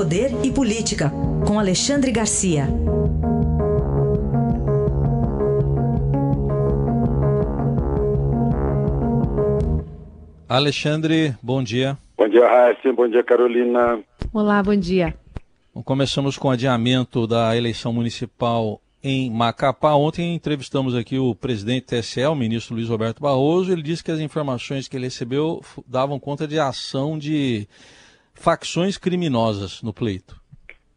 Poder e Política, com Alexandre Garcia. Alexandre, bom dia. Bom dia, Raíssa. Bom dia, Carolina. Olá, bom dia. Começamos com o adiamento da eleição municipal em Macapá. Ontem entrevistamos aqui o presidente TSE, o ministro Luiz Roberto Barroso. Ele disse que as informações que ele recebeu davam conta de ação de facções criminosas no pleito.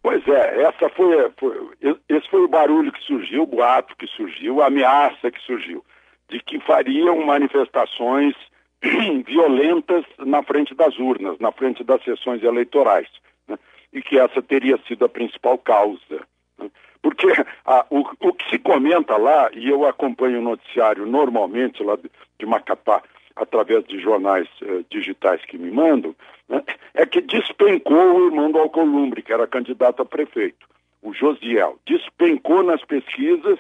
Pois é, essa foi, foi, esse foi o barulho que surgiu, o boato que surgiu, a ameaça que surgiu, de que fariam manifestações violentas na frente das urnas, na frente das sessões eleitorais, né? e que essa teria sido a principal causa. Né? Porque a, o, o, que se comenta lá, e eu acompanho o noticiário normalmente lá de, de Macapá, através de jornais eh, digitais que me mandam, né, é que despencou o irmão do Alcolumbre, que era candidato a prefeito, o Josiel. Despencou nas pesquisas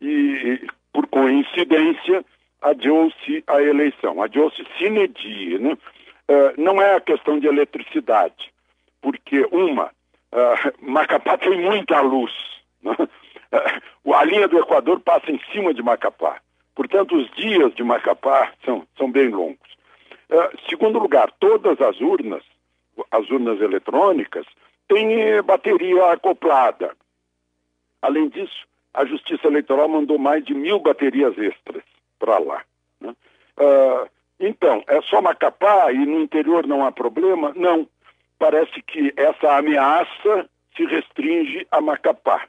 e, por coincidência, adiou-se a eleição, adiou-se sine die, né? Uh, não é a questão de eletricidade, porque uma, uh, Macapá tem muita luz, né? uh, a linha do Equador passa em cima de Macapá, portanto os dias de Macapá são, são bem longos. segundo lugar, todas as urnas, as urnas eletrônicas, têm bateria acoplada. Além disso, a Justiça Eleitoral mandou mais de mil baterias extras para lá. Né? Uh, então, é só Macapá e no interior não há problema? Não. Parece que essa ameaça se restringe a Macapá.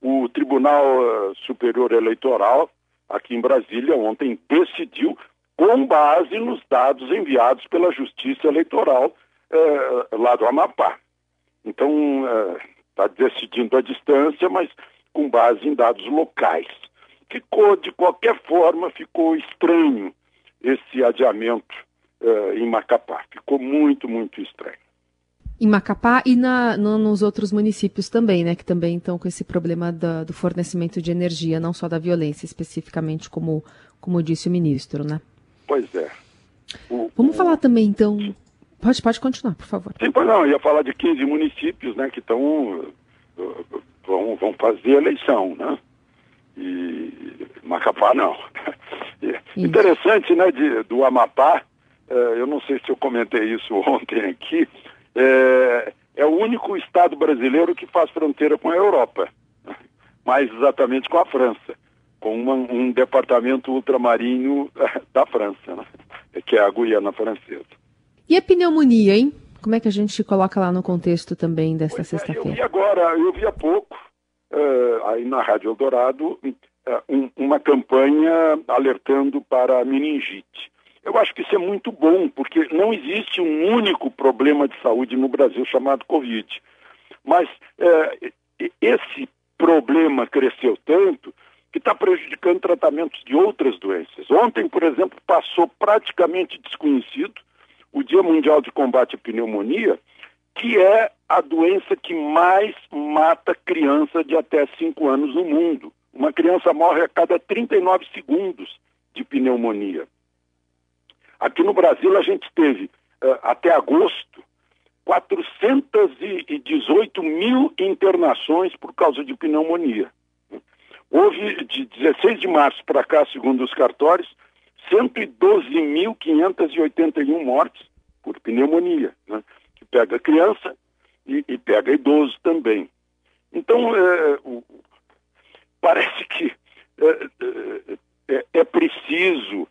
O Tribunal uh, Superior Eleitoral, aqui em Brasília, ontem decidiu, com base nos dados enviados pela Justiça Eleitoral uh, lá do Amapá. Então, está decidindo a distância, mas com base em dados locais ficou, de qualquer forma, ficou estranho esse adiamento uh, em Macapá. Ficou muito, muito estranho. Em Macapá e na, no, nos outros municípios também, né? Que também estão com esse problema da, do fornecimento de energia, não só da violência, especificamente, como, como disse o ministro, né? Pois é. O, Vamos o... falar também, então. Pode, pode continuar, por favor. Sim, pois não, eu ia falar de 15 municípios, né, que estão. vão, vão fazer eleição, né? E Macapá não. Interessante, né, de, do Amapá, é, eu não sei se eu comentei isso ontem aqui, é, é o único estado brasileiro que faz fronteira com a Europa, mais exatamente com a França, com uma, um departamento ultramarinho da França, né, que é a Guiana Francesa. E a pneumonia, hein? Como é que a gente coloca lá no contexto também dessa sexta-feira? É, eu vi agora, eu vi há pouco, uh, aí na Rádio Eldorado uh, um, uma campanha alertando para a meningite. Eu acho que isso é muito bom, porque não existe um único problema de saúde no Brasil chamado Covid. Mas uh, esse problema cresceu tanto que está prejudicando tratamentos de outras doenças. Ontem, por exemplo, passou praticamente desconhecido o Dia Mundial de Combate à Pneumonia, que é a doença que mais mata criança de até 5 anos no mundo. Uma criança morre a cada 39 segundos de pneumonia. Aqui no Brasil, a gente teve, uh, até agosto, 418 mil internações por causa de pneumonia. Houve, de 16 de março para cá, segundo os cartórios, 112.581 mortes por pneumonia. Né? pega criança e, e pega idoso também. Então, é, parece que é, é, é preciso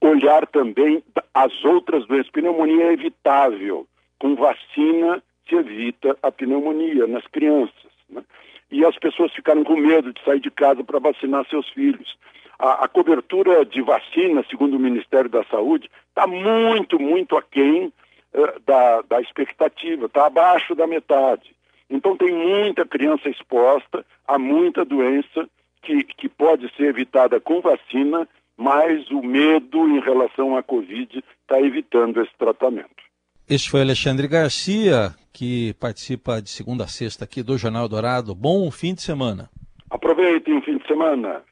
olhar também as outras doenças. Pneumonia é evitável. Com vacina se evita a pneumonia nas crianças. Né? E as pessoas ficaram com medo de sair de casa para vacinar seus filhos. A, a, cobertura de vacina, segundo o Ministério da Saúde, está muito, muito aquém eh, da, da expectativa, está abaixo da metade. Então tem muita criança exposta a muita doença que, que pode ser evitada com vacina, mas o medo em relação à Covid está evitando esse tratamento. Este foi Alexandre Garcia, que participa de segunda a sexta aqui do Jornal Dourado. Bom fim de semana. Aproveitem o fim de semana.